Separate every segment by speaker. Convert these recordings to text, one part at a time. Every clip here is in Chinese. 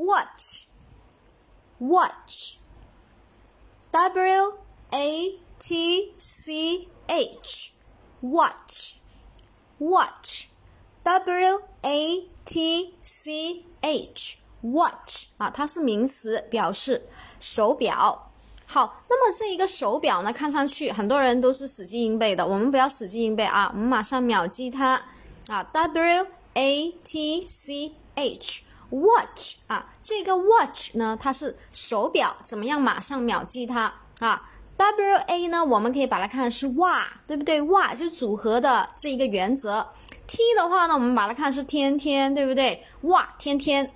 Speaker 1: watch，watch，w a t c h，watch，watch，w a t c h，watch 啊，它是名词，表示手表。好，那么这一个手表呢，看上去很多人都是死记硬背的，我们不要死记硬背啊，我们马上秒记它。啊，w a t c h，watch 啊，这个 watch 呢，它是手表，怎么样马上秒记它啊？w a 呢，我们可以把它看是哇，对不对？哇，就组合的这一个原则。t 的话呢，我们把它看是天天，对不对？哇，天天，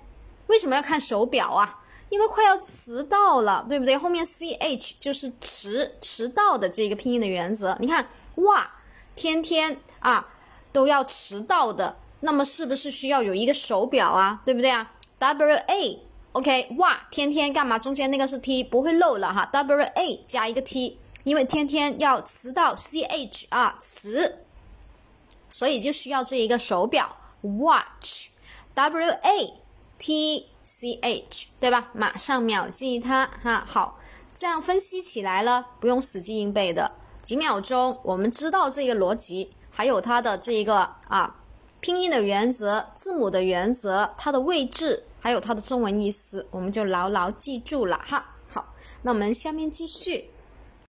Speaker 1: 为什么要看手表啊？因为快要迟到了，对不对？后面 c h 就是迟迟到的这个拼音的原则。你看，哇，天天啊都要迟到的，那么是不是需要有一个手表啊？对不对啊？w a OK，哇，天天干嘛？中间那个是 t，不会漏了哈。w a 加一个 t，因为天天要迟到，c h 啊迟，所以就需要这一个手表 watch，w a t。c h 对吧？马上秒记它哈。好，这样分析起来了，不用死记硬背的，几秒钟我们知道这个逻辑，还有它的这一个啊拼音的原则、字母的原则、它的位置，还有它的中文意思，我们就牢牢记住了哈。好，那我们下面继续。